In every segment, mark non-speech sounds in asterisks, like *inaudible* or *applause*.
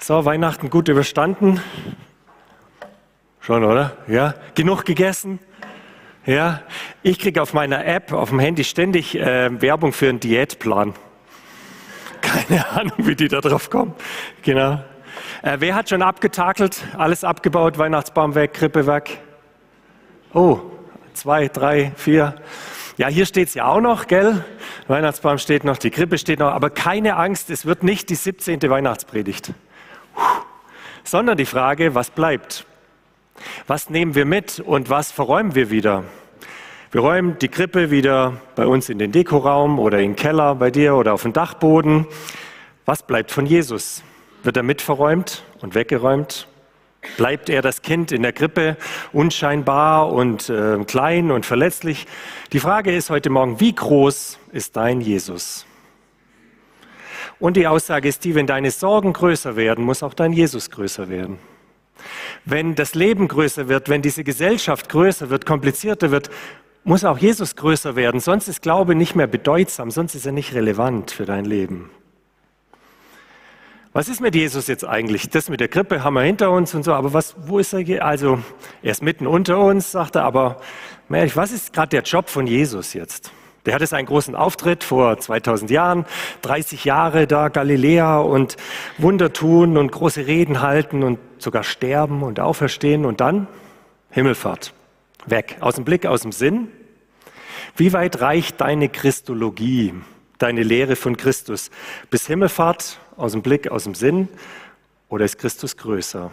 So, Weihnachten gut überstanden? Schon, oder? Ja? Genug gegessen? Ja? Ich kriege auf meiner App, auf dem Handy ständig äh, Werbung für einen Diätplan. *laughs* Keine Ahnung, wie die da drauf kommen. Genau. Äh, wer hat schon abgetakelt? Alles abgebaut? Weihnachtsbaum weg, Krippe weg? Oh, zwei, drei, vier. Ja, hier steht es ja auch noch, gell? Weihnachtsbaum steht noch, die Krippe steht noch, aber keine Angst, es wird nicht die 17. Weihnachtspredigt sondern die Frage, was bleibt? Was nehmen wir mit und was verräumen wir wieder? Wir räumen die Krippe wieder bei uns in den Dekoraum oder in den Keller bei dir oder auf den Dachboden. Was bleibt von Jesus? Wird er mit verräumt und weggeräumt? Bleibt er das Kind in der Krippe unscheinbar und äh, klein und verletzlich? Die Frage ist heute Morgen, wie groß ist dein Jesus? Und die Aussage ist die, wenn deine Sorgen größer werden, muss auch dein Jesus größer werden. Wenn das Leben größer wird, wenn diese Gesellschaft größer wird, komplizierter wird, muss auch Jesus größer werden. Sonst ist Glaube nicht mehr bedeutsam, sonst ist er nicht relevant für dein Leben. Was ist mit Jesus jetzt eigentlich? Das mit der Krippe haben wir hinter uns und so, aber was, wo ist er? Also, er ist mitten unter uns, sagt er, aber was ist gerade der Job von Jesus jetzt? Der hatte seinen großen Auftritt vor 2000 Jahren, 30 Jahre da Galiläa und Wunder tun und große Reden halten und sogar sterben und auferstehen und dann Himmelfahrt. Weg, aus dem Blick, aus dem Sinn. Wie weit reicht deine Christologie, deine Lehre von Christus? Bis Himmelfahrt, aus dem Blick, aus dem Sinn? Oder ist Christus größer?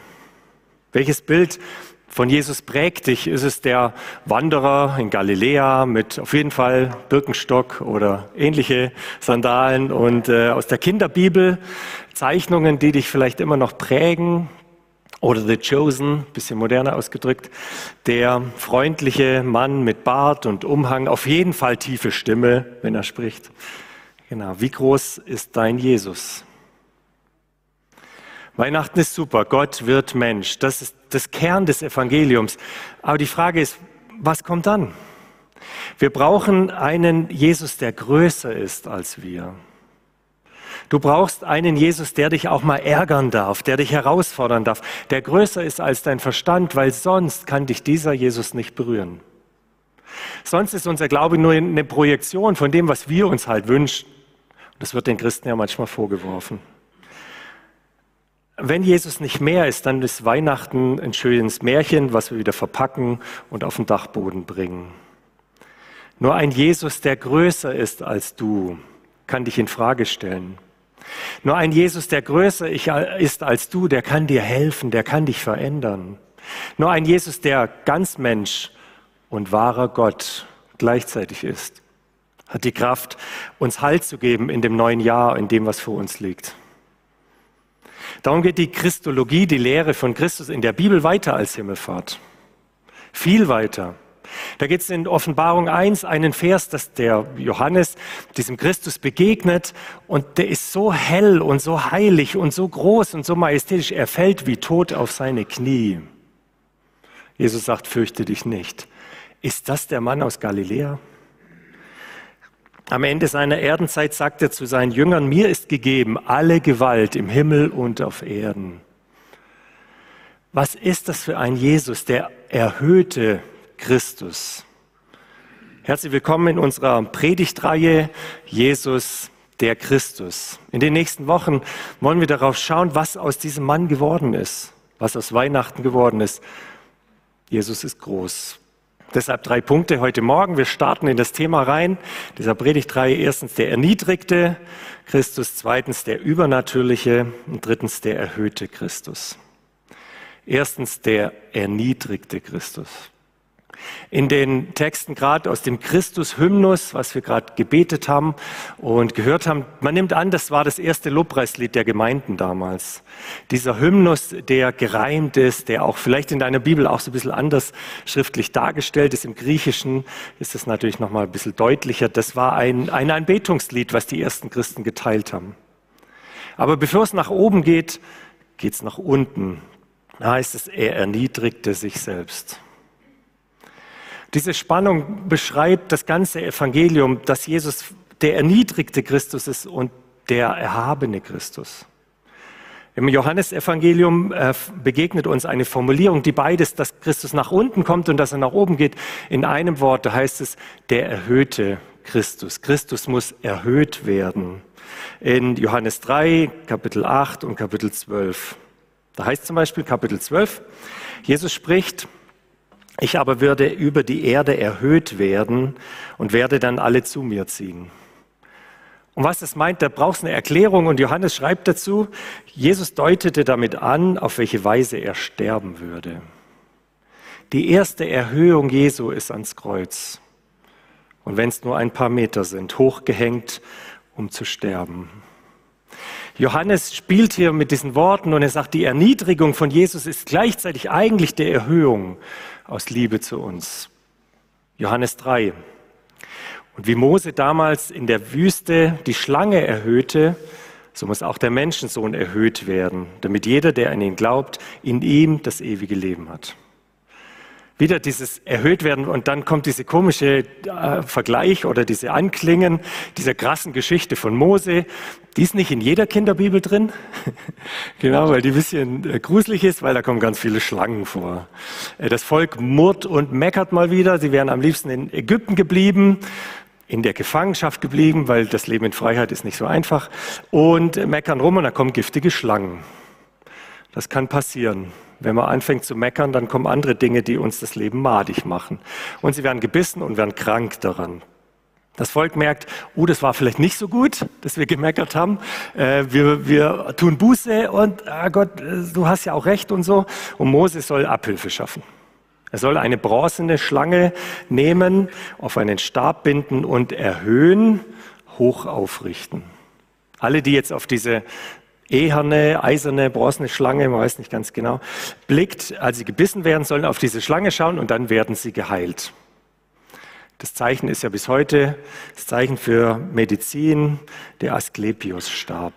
Welches Bild von Jesus prägt dich? Ist es der Wanderer in Galiläa mit auf jeden Fall Birkenstock oder ähnliche Sandalen und äh, aus der Kinderbibel Zeichnungen, die dich vielleicht immer noch prägen? Oder The Chosen, bisschen moderner ausgedrückt, der freundliche Mann mit Bart und Umhang, auf jeden Fall tiefe Stimme, wenn er spricht. Genau, wie groß ist dein Jesus? Weihnachten ist super, Gott wird Mensch. Das ist das Kern des Evangeliums. Aber die Frage ist, was kommt dann? Wir brauchen einen Jesus, der größer ist als wir. Du brauchst einen Jesus, der dich auch mal ärgern darf, der dich herausfordern darf, der größer ist als dein Verstand, weil sonst kann dich dieser Jesus nicht berühren. Sonst ist unser Glaube nur eine Projektion von dem, was wir uns halt wünschen. Das wird den Christen ja manchmal vorgeworfen. Wenn Jesus nicht mehr ist, dann ist Weihnachten ein schönes Märchen, was wir wieder verpacken und auf den Dachboden bringen. Nur ein Jesus, der größer ist als du, kann dich in Frage stellen. Nur ein Jesus, der größer ist als du, der kann dir helfen, der kann dich verändern. Nur ein Jesus, der ganz Mensch und wahrer Gott gleichzeitig ist, hat die Kraft, uns Halt zu geben in dem neuen Jahr, in dem, was vor uns liegt. Darum geht die Christologie, die Lehre von Christus in der Bibel weiter als Himmelfahrt. Viel weiter. Da geht es in Offenbarung 1 einen Vers, dass der Johannes diesem Christus begegnet und der ist so hell und so heilig und so groß und so majestätisch, er fällt wie tot auf seine Knie. Jesus sagt, fürchte dich nicht. Ist das der Mann aus Galiläa? Am Ende seiner Erdenzeit sagt er zu seinen Jüngern, mir ist gegeben alle Gewalt im Himmel und auf Erden. Was ist das für ein Jesus, der erhöhte Christus? Herzlich willkommen in unserer Predigtreihe Jesus der Christus. In den nächsten Wochen wollen wir darauf schauen, was aus diesem Mann geworden ist, was aus Weihnachten geworden ist. Jesus ist groß. Deshalb drei Punkte heute Morgen. Wir starten in das Thema rein. Dieser Predigtreihe. Erstens der erniedrigte Christus, zweitens der übernatürliche und drittens der erhöhte Christus. Erstens der erniedrigte Christus. In den Texten gerade aus dem Christus-Hymnus, was wir gerade gebetet haben und gehört haben, man nimmt an, das war das erste Lobpreislied der Gemeinden damals. Dieser Hymnus, der gereimt ist, der auch vielleicht in deiner Bibel auch so ein bisschen anders schriftlich dargestellt ist. Im Griechischen ist es natürlich noch mal ein bisschen deutlicher. Das war ein, ein Anbetungslied, was die ersten Christen geteilt haben. Aber bevor es nach oben geht, geht es nach unten. Da heißt es, er erniedrigte sich selbst. Diese Spannung beschreibt das ganze Evangelium, dass Jesus der erniedrigte Christus ist und der erhabene Christus. Im Johannesevangelium äh, begegnet uns eine Formulierung, die beides, dass Christus nach unten kommt und dass er nach oben geht, in einem Wort. Heißt es, der erhöhte Christus. Christus muss erhöht werden. In Johannes 3, Kapitel 8 und Kapitel 12. Da heißt zum Beispiel Kapitel 12, Jesus spricht, ich aber würde über die Erde erhöht werden und werde dann alle zu mir ziehen. Und was das meint, da braucht es eine Erklärung und Johannes schreibt dazu, Jesus deutete damit an, auf welche Weise er sterben würde. Die erste Erhöhung Jesu ist ans Kreuz. Und wenn es nur ein paar Meter sind, hochgehängt, um zu sterben. Johannes spielt hier mit diesen Worten und er sagt, die Erniedrigung von Jesus ist gleichzeitig eigentlich der Erhöhung aus Liebe zu uns. Johannes 3. Und wie Mose damals in der Wüste die Schlange erhöhte, so muss auch der Menschensohn erhöht werden, damit jeder, der an ihn glaubt, in ihm das ewige Leben hat. Wieder dieses erhöht werden und dann kommt diese komische äh, Vergleich oder diese Anklingen dieser krassen Geschichte von Mose. Die ist nicht in jeder Kinderbibel drin, *laughs* genau, weil die ein bisschen äh, gruselig ist, weil da kommen ganz viele Schlangen vor. Äh, das Volk murrt und meckert mal wieder. Sie wären am liebsten in Ägypten geblieben in der Gefangenschaft geblieben, weil das Leben in Freiheit ist nicht so einfach. Und meckern rum und da kommen giftige Schlangen. Das kann passieren. Wenn man anfängt zu meckern, dann kommen andere Dinge, die uns das Leben madig machen. Und sie werden gebissen und werden krank daran. Das Volk merkt, oh, das war vielleicht nicht so gut, dass wir gemeckert haben. Äh, wir, wir tun Buße und ah Gott, du hast ja auch recht und so. Und Mose soll Abhilfe schaffen. Er soll eine bronzene Schlange nehmen, auf einen Stab binden und erhöhen, hoch aufrichten. Alle, die jetzt auf diese eherne, eiserne, bronzene Schlange, man weiß nicht ganz genau, blickt, als sie gebissen werden, sollen auf diese Schlange schauen und dann werden sie geheilt. Das Zeichen ist ja bis heute das Zeichen für Medizin, der Asklepios-Stab.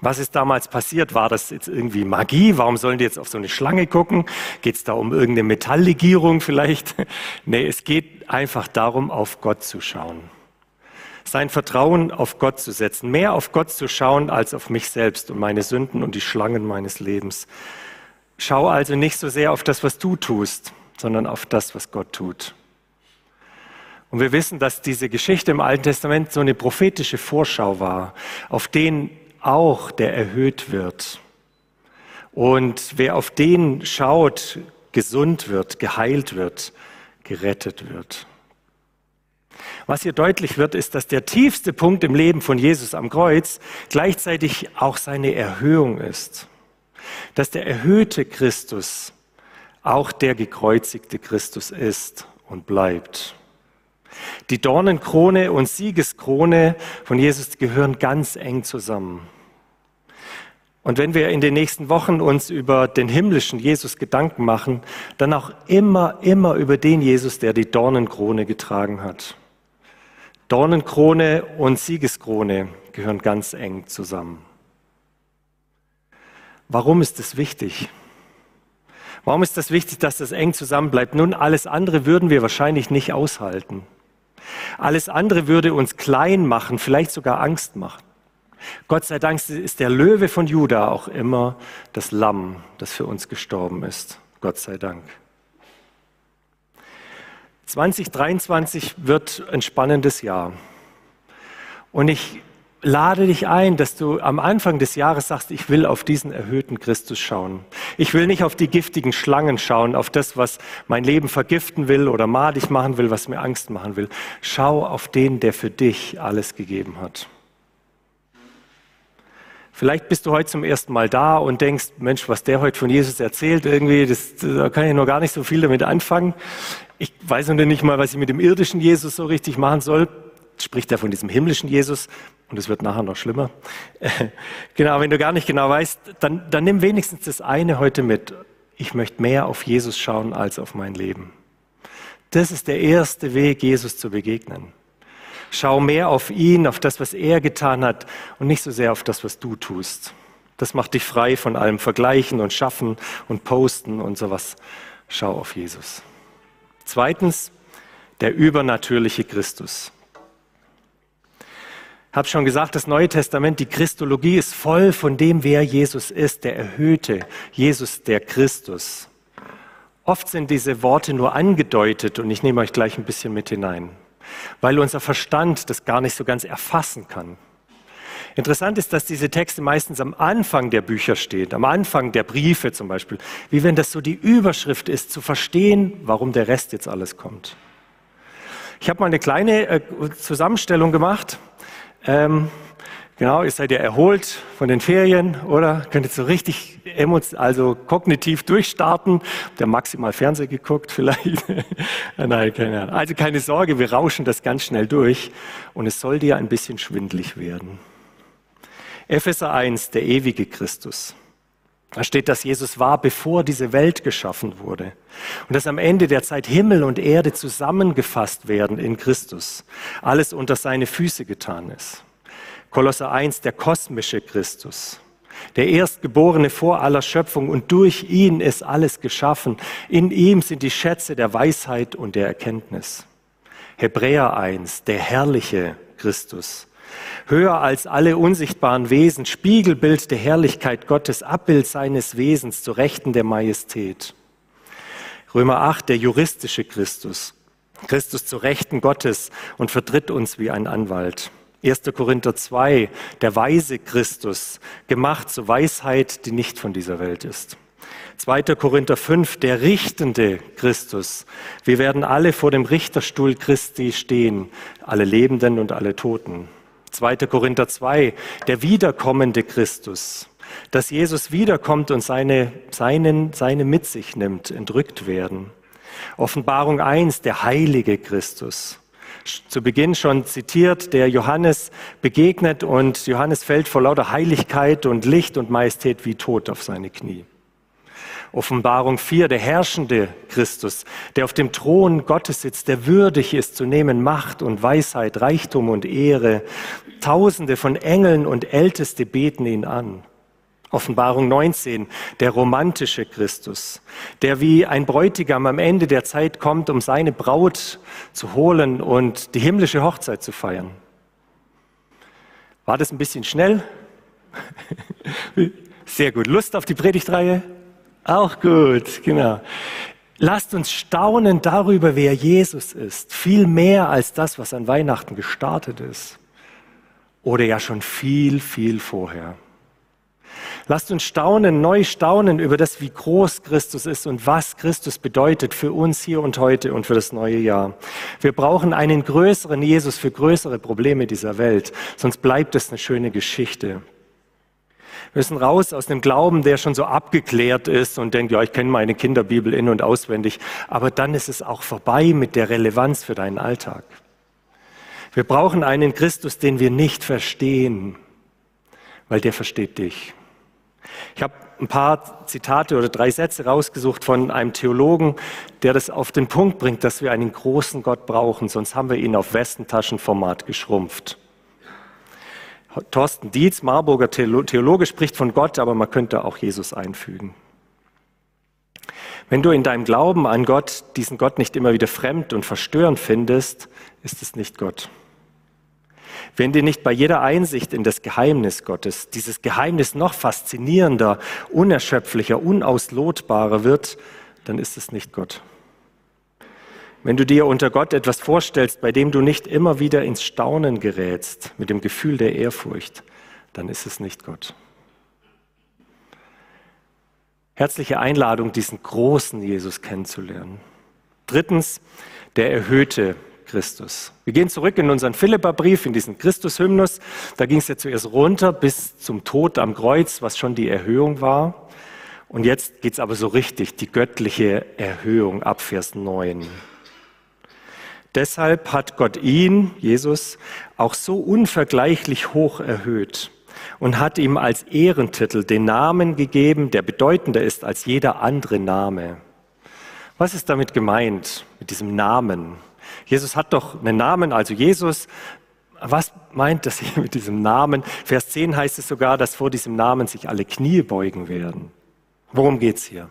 Was ist damals passiert? War das jetzt irgendwie Magie? Warum sollen die jetzt auf so eine Schlange gucken? Geht es da um irgendeine Metalllegierung vielleicht? *laughs* nee, es geht einfach darum, auf Gott zu schauen. Sein Vertrauen auf Gott zu setzen. Mehr auf Gott zu schauen als auf mich selbst und meine Sünden und die Schlangen meines Lebens. Schau also nicht so sehr auf das, was du tust, sondern auf das, was Gott tut. Und wir wissen, dass diese Geschichte im Alten Testament so eine prophetische Vorschau war auf den auch, der erhöht wird. Und wer auf den schaut, gesund wird, geheilt wird, gerettet wird. Was hier deutlich wird, ist, dass der tiefste Punkt im Leben von Jesus am Kreuz gleichzeitig auch seine Erhöhung ist. Dass der erhöhte Christus auch der gekreuzigte Christus ist und bleibt. Die Dornenkrone und Siegeskrone von Jesus gehören ganz eng zusammen. Und wenn wir in den nächsten Wochen uns über den himmlischen Jesus Gedanken machen, dann auch immer, immer über den Jesus, der die Dornenkrone getragen hat. Dornenkrone und Siegeskrone gehören ganz eng zusammen. Warum ist es wichtig? Warum ist das wichtig, dass das eng zusammenbleibt? Nun, alles andere würden wir wahrscheinlich nicht aushalten. Alles andere würde uns klein machen, vielleicht sogar Angst machen. Gott sei Dank ist der Löwe von Juda auch immer das Lamm, das für uns gestorben ist. Gott sei Dank. 2023 wird ein spannendes Jahr. Und ich lade dich ein, dass du am Anfang des Jahres sagst, ich will auf diesen erhöhten Christus schauen. Ich will nicht auf die giftigen Schlangen schauen, auf das, was mein Leben vergiften will oder madig machen will, was mir Angst machen will. Schau auf den, der für dich alles gegeben hat. Vielleicht bist du heute zum ersten Mal da und denkst, Mensch, was der heute von Jesus erzählt, irgendwie, das, da kann ich noch gar nicht so viel damit anfangen. Ich weiß noch nicht mal, was ich mit dem irdischen Jesus so richtig machen soll. Spricht er von diesem himmlischen Jesus und es wird nachher noch schlimmer. *laughs* genau, wenn du gar nicht genau weißt, dann, dann nimm wenigstens das eine heute mit. Ich möchte mehr auf Jesus schauen als auf mein Leben. Das ist der erste Weg, Jesus zu begegnen. Schau mehr auf ihn, auf das, was er getan hat und nicht so sehr auf das, was du tust. Das macht dich frei von allem Vergleichen und Schaffen und Posten und sowas. Schau auf Jesus. Zweitens, der übernatürliche Christus. habe schon gesagt, das Neue Testament, die Christologie ist voll von dem, wer Jesus ist, der Erhöhte, Jesus der Christus. Oft sind diese Worte nur angedeutet und ich nehme euch gleich ein bisschen mit hinein, weil unser Verstand das gar nicht so ganz erfassen kann. Interessant ist, dass diese Texte meistens am Anfang der Bücher stehen, am Anfang der Briefe zum Beispiel, wie wenn das so die Überschrift ist, zu verstehen, warum der Rest jetzt alles kommt. Ich habe mal eine kleine äh, Zusammenstellung gemacht ähm, genau, ihr seid ja erholt von den Ferien, oder? Könnt ihr so richtig also kognitiv durchstarten. Der maximal Fernseh geguckt vielleicht. *laughs* Nein, keine Ahnung. Also keine Sorge, wir rauschen das ganz schnell durch und es soll dir ein bisschen schwindlig werden. Epheser 1, der ewige Christus. Da steht, dass Jesus war, bevor diese Welt geschaffen wurde. Und dass am Ende der Zeit Himmel und Erde zusammengefasst werden in Christus. Alles unter seine Füße getan ist. Kolosser 1, der kosmische Christus. Der Erstgeborene vor aller Schöpfung und durch ihn ist alles geschaffen. In ihm sind die Schätze der Weisheit und der Erkenntnis. Hebräer 1, der herrliche Christus höher als alle unsichtbaren Wesen, Spiegelbild der Herrlichkeit Gottes, Abbild seines Wesens zu Rechten der Majestät. Römer 8, der juristische Christus. Christus zu Rechten Gottes und vertritt uns wie ein Anwalt. 1. Korinther 2, der weise Christus, gemacht zur Weisheit, die nicht von dieser Welt ist. 2. Korinther 5, der richtende Christus. Wir werden alle vor dem Richterstuhl Christi stehen, alle Lebenden und alle Toten. 2. Korinther 2, der wiederkommende Christus, dass Jesus wiederkommt und seine, seinen, seine mit sich nimmt, entrückt werden. Offenbarung 1, der heilige Christus. Zu Beginn schon zitiert, der Johannes begegnet und Johannes fällt vor lauter Heiligkeit und Licht und Majestät wie tot auf seine Knie. Offenbarung 4, der herrschende Christus, der auf dem Thron Gottes sitzt, der würdig ist zu nehmen Macht und Weisheit, Reichtum und Ehre. Tausende von Engeln und Älteste beten ihn an. Offenbarung 19, der romantische Christus, der wie ein Bräutigam am Ende der Zeit kommt, um seine Braut zu holen und die himmlische Hochzeit zu feiern. War das ein bisschen schnell? *laughs* Sehr gut. Lust auf die Predigtreihe? Auch gut, genau. Lasst uns staunen darüber, wer Jesus ist. Viel mehr als das, was an Weihnachten gestartet ist. Oder ja schon viel, viel vorher. Lasst uns staunen, neu staunen über das, wie groß Christus ist und was Christus bedeutet für uns hier und heute und für das neue Jahr. Wir brauchen einen größeren Jesus für größere Probleme dieser Welt, sonst bleibt es eine schöne Geschichte. Wir müssen raus aus dem Glauben, der schon so abgeklärt ist und denkt, ja, ich kenne meine Kinderbibel in und auswendig, aber dann ist es auch vorbei mit der Relevanz für deinen Alltag. Wir brauchen einen Christus, den wir nicht verstehen, weil der versteht dich. Ich habe ein paar Zitate oder drei Sätze rausgesucht von einem Theologen, der das auf den Punkt bringt, dass wir einen großen Gott brauchen, sonst haben wir ihn auf Westentaschenformat geschrumpft. Thorsten Dietz, Marburger Theologe, spricht von Gott, aber man könnte auch Jesus einfügen. Wenn du in deinem Glauben an Gott diesen Gott nicht immer wieder fremd und verstörend findest, ist es nicht Gott. Wenn dir nicht bei jeder Einsicht in das Geheimnis Gottes dieses Geheimnis noch faszinierender, unerschöpflicher, unauslotbarer wird, dann ist es nicht Gott. Wenn du dir unter Gott etwas vorstellst, bei dem du nicht immer wieder ins Staunen gerätst, mit dem Gefühl der Ehrfurcht, dann ist es nicht Gott. Herzliche Einladung, diesen großen Jesus kennenzulernen. Drittens, der erhöhte Christus. Wir gehen zurück in unseren Philipperbrief, in diesen Christus-Hymnus. Da ging es ja zuerst runter bis zum Tod am Kreuz, was schon die Erhöhung war. Und jetzt geht es aber so richtig, die göttliche Erhöhung ab Vers 9. Deshalb hat Gott ihn, Jesus, auch so unvergleichlich hoch erhöht und hat ihm als Ehrentitel den Namen gegeben, der bedeutender ist als jeder andere Name. Was ist damit gemeint, mit diesem Namen? Jesus hat doch einen Namen, also Jesus. Was meint das hier mit diesem Namen? Vers 10 heißt es sogar, dass vor diesem Namen sich alle Knie beugen werden. Worum geht's hier?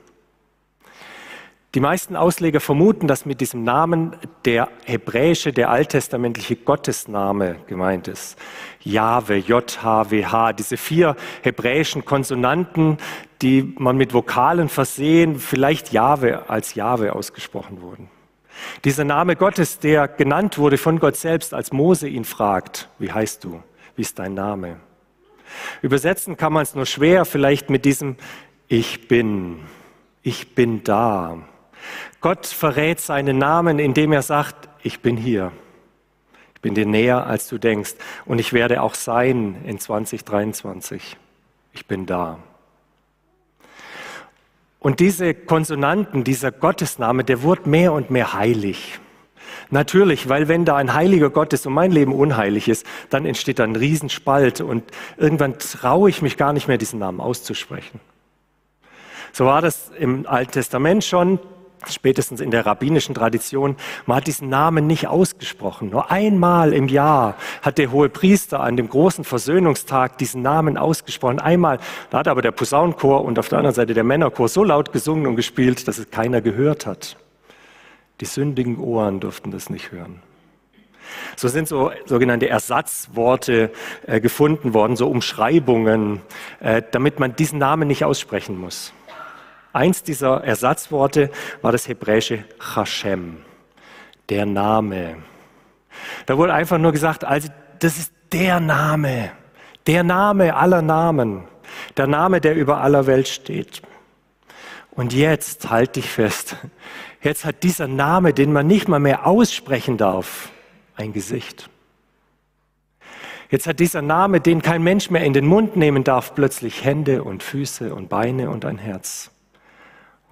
Die meisten Ausleger vermuten, dass mit diesem Namen der hebräische, der alttestamentliche Gottesname gemeint ist. Jahwe, J-H-W-H, diese vier hebräischen Konsonanten, die man mit Vokalen versehen, vielleicht Jahwe als Jahwe ausgesprochen wurden. Dieser Name Gottes, der genannt wurde von Gott selbst, als Mose ihn fragt, wie heißt du? Wie ist dein Name? Übersetzen kann man es nur schwer, vielleicht mit diesem Ich bin, ich bin da. Gott verrät seinen Namen, indem er sagt, ich bin hier. Ich bin dir näher, als du denkst. Und ich werde auch sein in 2023. Ich bin da. Und diese Konsonanten, dieser Gottesname, der wird mehr und mehr heilig. Natürlich, weil wenn da ein heiliger Gott ist und mein Leben unheilig ist, dann entsteht da ein Riesenspalt und irgendwann traue ich mich gar nicht mehr, diesen Namen auszusprechen. So war das im Alten Testament schon, spätestens in der rabbinischen Tradition. Man hat diesen Namen nicht ausgesprochen. Nur einmal im Jahr hat der hohe Priester an dem großen Versöhnungstag diesen Namen ausgesprochen. Einmal, da hat aber der Posaunenchor und auf der anderen Seite der Männerchor so laut gesungen und gespielt, dass es keiner gehört hat. Die sündigen Ohren durften das nicht hören. So sind so sogenannte Ersatzworte äh, gefunden worden, so Umschreibungen, äh, damit man diesen Namen nicht aussprechen muss. Eins dieser Ersatzworte war das hebräische Hashem, der Name. Da wurde einfach nur gesagt, also das ist der Name, der Name aller Namen, der Name, der über aller Welt steht. Und jetzt, halt dich fest, jetzt hat dieser Name, den man nicht mal mehr aussprechen darf, ein Gesicht. Jetzt hat dieser Name, den kein Mensch mehr in den Mund nehmen darf, plötzlich Hände und Füße und Beine und ein Herz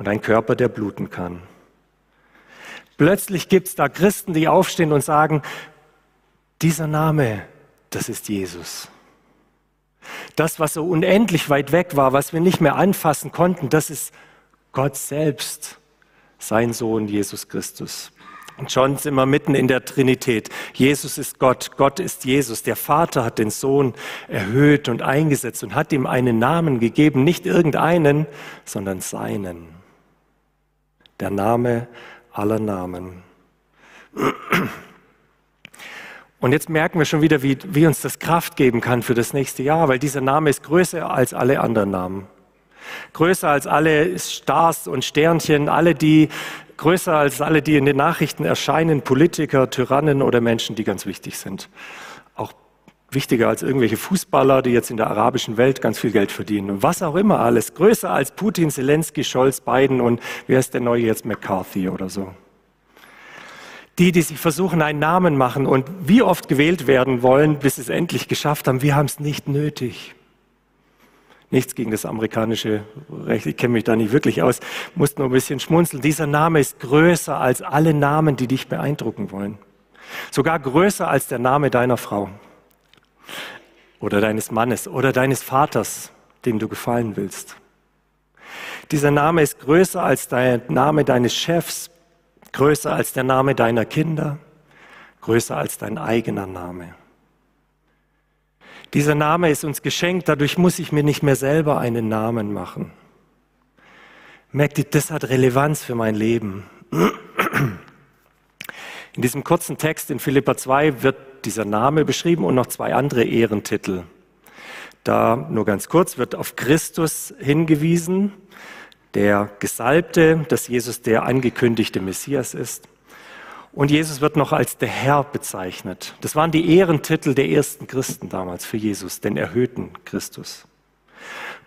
und ein Körper, der bluten kann. Plötzlich gibt es da Christen, die aufstehen und sagen, dieser Name, das ist Jesus. Das, was so unendlich weit weg war, was wir nicht mehr anfassen konnten, das ist Gott selbst, sein Sohn Jesus Christus. Und schon sind wir mitten in der Trinität. Jesus ist Gott, Gott ist Jesus. Der Vater hat den Sohn erhöht und eingesetzt und hat ihm einen Namen gegeben, nicht irgendeinen, sondern seinen der Name aller Namen. Und jetzt merken wir schon wieder, wie, wie uns das Kraft geben kann für das nächste Jahr, weil dieser Name ist größer als alle anderen Namen. Größer als alle Stars und Sternchen, alle die, größer als alle, die in den Nachrichten erscheinen, Politiker, Tyrannen oder Menschen, die ganz wichtig sind wichtiger als irgendwelche Fußballer, die jetzt in der arabischen Welt ganz viel Geld verdienen. Und was auch immer alles. Größer als Putin, Zelensky, Scholz, Biden und wer ist der neue jetzt McCarthy oder so. Die, die sich versuchen, einen Namen machen und wie oft gewählt werden wollen, bis sie es endlich geschafft haben, wir haben es nicht nötig. Nichts gegen das amerikanische Recht, ich kenne mich da nicht wirklich aus, muss nur ein bisschen schmunzeln. Dieser Name ist größer als alle Namen, die dich beeindrucken wollen. Sogar größer als der Name deiner Frau oder deines Mannes oder deines Vaters, dem du gefallen willst. Dieser Name ist größer als der Name deines Chefs, größer als der Name deiner Kinder, größer als dein eigener Name. Dieser Name ist uns geschenkt, dadurch muss ich mir nicht mehr selber einen Namen machen. Merkt ihr, das hat Relevanz für mein Leben. In diesem kurzen Text in Philippa 2 wird dieser Name beschrieben und noch zwei andere Ehrentitel. Da nur ganz kurz wird auf Christus hingewiesen, der Gesalbte, dass Jesus der angekündigte Messias ist. Und Jesus wird noch als der Herr bezeichnet. Das waren die Ehrentitel der ersten Christen damals für Jesus, den erhöhten Christus.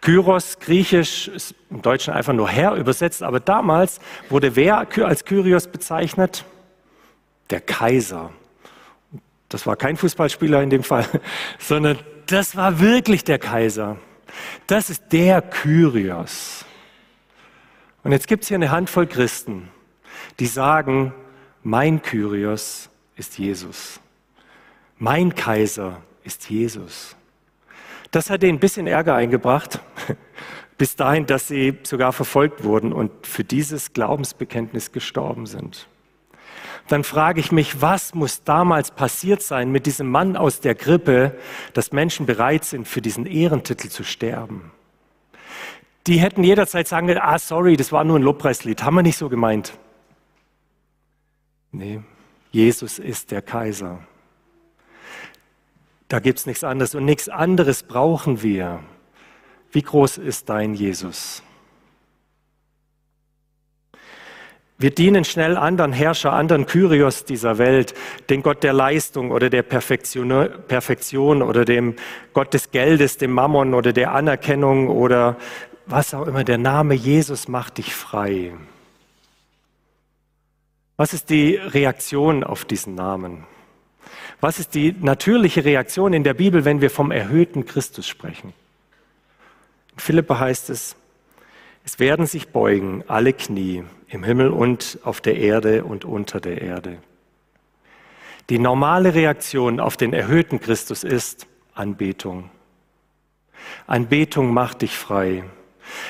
Kyros, griechisch, ist im Deutschen einfach nur Herr übersetzt, aber damals wurde wer als Kyrios bezeichnet? Der Kaiser. Das war kein Fußballspieler in dem Fall, *laughs* sondern das war wirklich der Kaiser. Das ist der Kyrios. Und jetzt gibt es hier eine Handvoll Christen, die sagen, mein Kyrios ist Jesus. Mein Kaiser ist Jesus. Das hat ihnen ein bisschen Ärger eingebracht, *laughs* bis dahin, dass sie sogar verfolgt wurden und für dieses Glaubensbekenntnis gestorben sind dann frage ich mich, was muss damals passiert sein mit diesem Mann aus der Krippe, dass Menschen bereit sind, für diesen Ehrentitel zu sterben? die hätten jederzeit sagen können, ah, sorry, das war nur ein Lobpreislied. Haben wir nicht so gemeint. Nee, Jesus ist der Kaiser. Da gibt es nichts anderes und nichts anderes brauchen wir. Wie groß ist dein Jesus? Wir dienen schnell anderen Herrscher, anderen Kyrios dieser Welt, den Gott der Leistung oder der Perfektion, Perfektion oder dem Gott des Geldes, dem Mammon oder der Anerkennung oder was auch immer. Der Name Jesus macht dich frei. Was ist die Reaktion auf diesen Namen? Was ist die natürliche Reaktion in der Bibel, wenn wir vom erhöhten Christus sprechen? In Philippa heißt es, es werden sich beugen alle Knie im Himmel und auf der Erde und unter der Erde. Die normale Reaktion auf den erhöhten Christus ist Anbetung. Anbetung macht dich frei.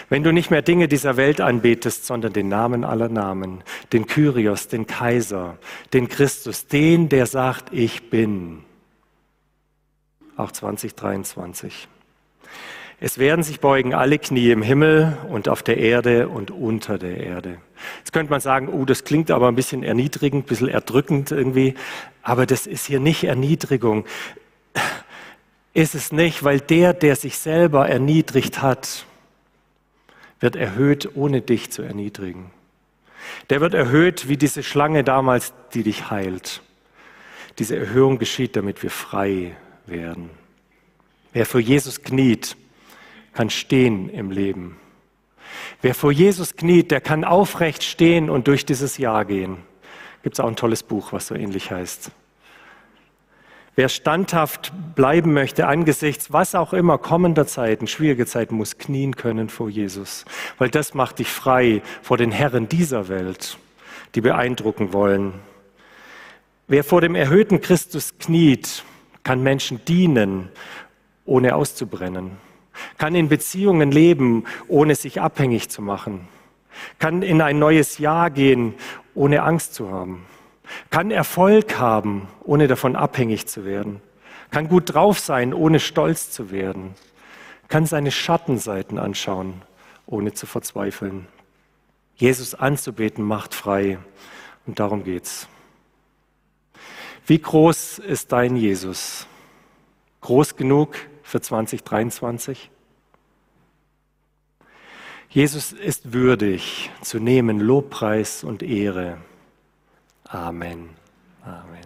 Wenn du nicht mehr Dinge dieser Welt anbetest, sondern den Namen aller Namen, den Kyrios, den Kaiser, den Christus, den, der sagt, ich bin. Auch 2023. Es werden sich beugen alle Knie im Himmel und auf der Erde und unter der Erde. Jetzt könnte man sagen, oh, das klingt aber ein bisschen erniedrigend, ein bisschen erdrückend irgendwie. Aber das ist hier nicht Erniedrigung. Ist es nicht, weil der, der sich selber erniedrigt hat, wird erhöht, ohne dich zu erniedrigen. Der wird erhöht wie diese Schlange damals, die dich heilt. Diese Erhöhung geschieht, damit wir frei werden. Wer vor Jesus kniet, kann stehen im Leben. Wer vor Jesus kniet, der kann aufrecht stehen und durch dieses Jahr gehen. Gibt es auch ein tolles Buch, was so ähnlich heißt. Wer standhaft bleiben möchte angesichts was auch immer kommender Zeiten, schwierige Zeiten, muss knien können vor Jesus, weil das macht dich frei vor den Herren dieser Welt, die beeindrucken wollen. Wer vor dem erhöhten Christus kniet, kann Menschen dienen, ohne auszubrennen kann in Beziehungen leben, ohne sich abhängig zu machen, kann in ein neues Jahr gehen, ohne Angst zu haben, kann Erfolg haben, ohne davon abhängig zu werden, kann gut drauf sein, ohne stolz zu werden, kann seine Schattenseiten anschauen, ohne zu verzweifeln. Jesus anzubeten macht frei und darum geht's. Wie groß ist dein Jesus? Groß genug, für 2023? Jesus ist würdig zu nehmen Lobpreis und Ehre. Amen. Amen.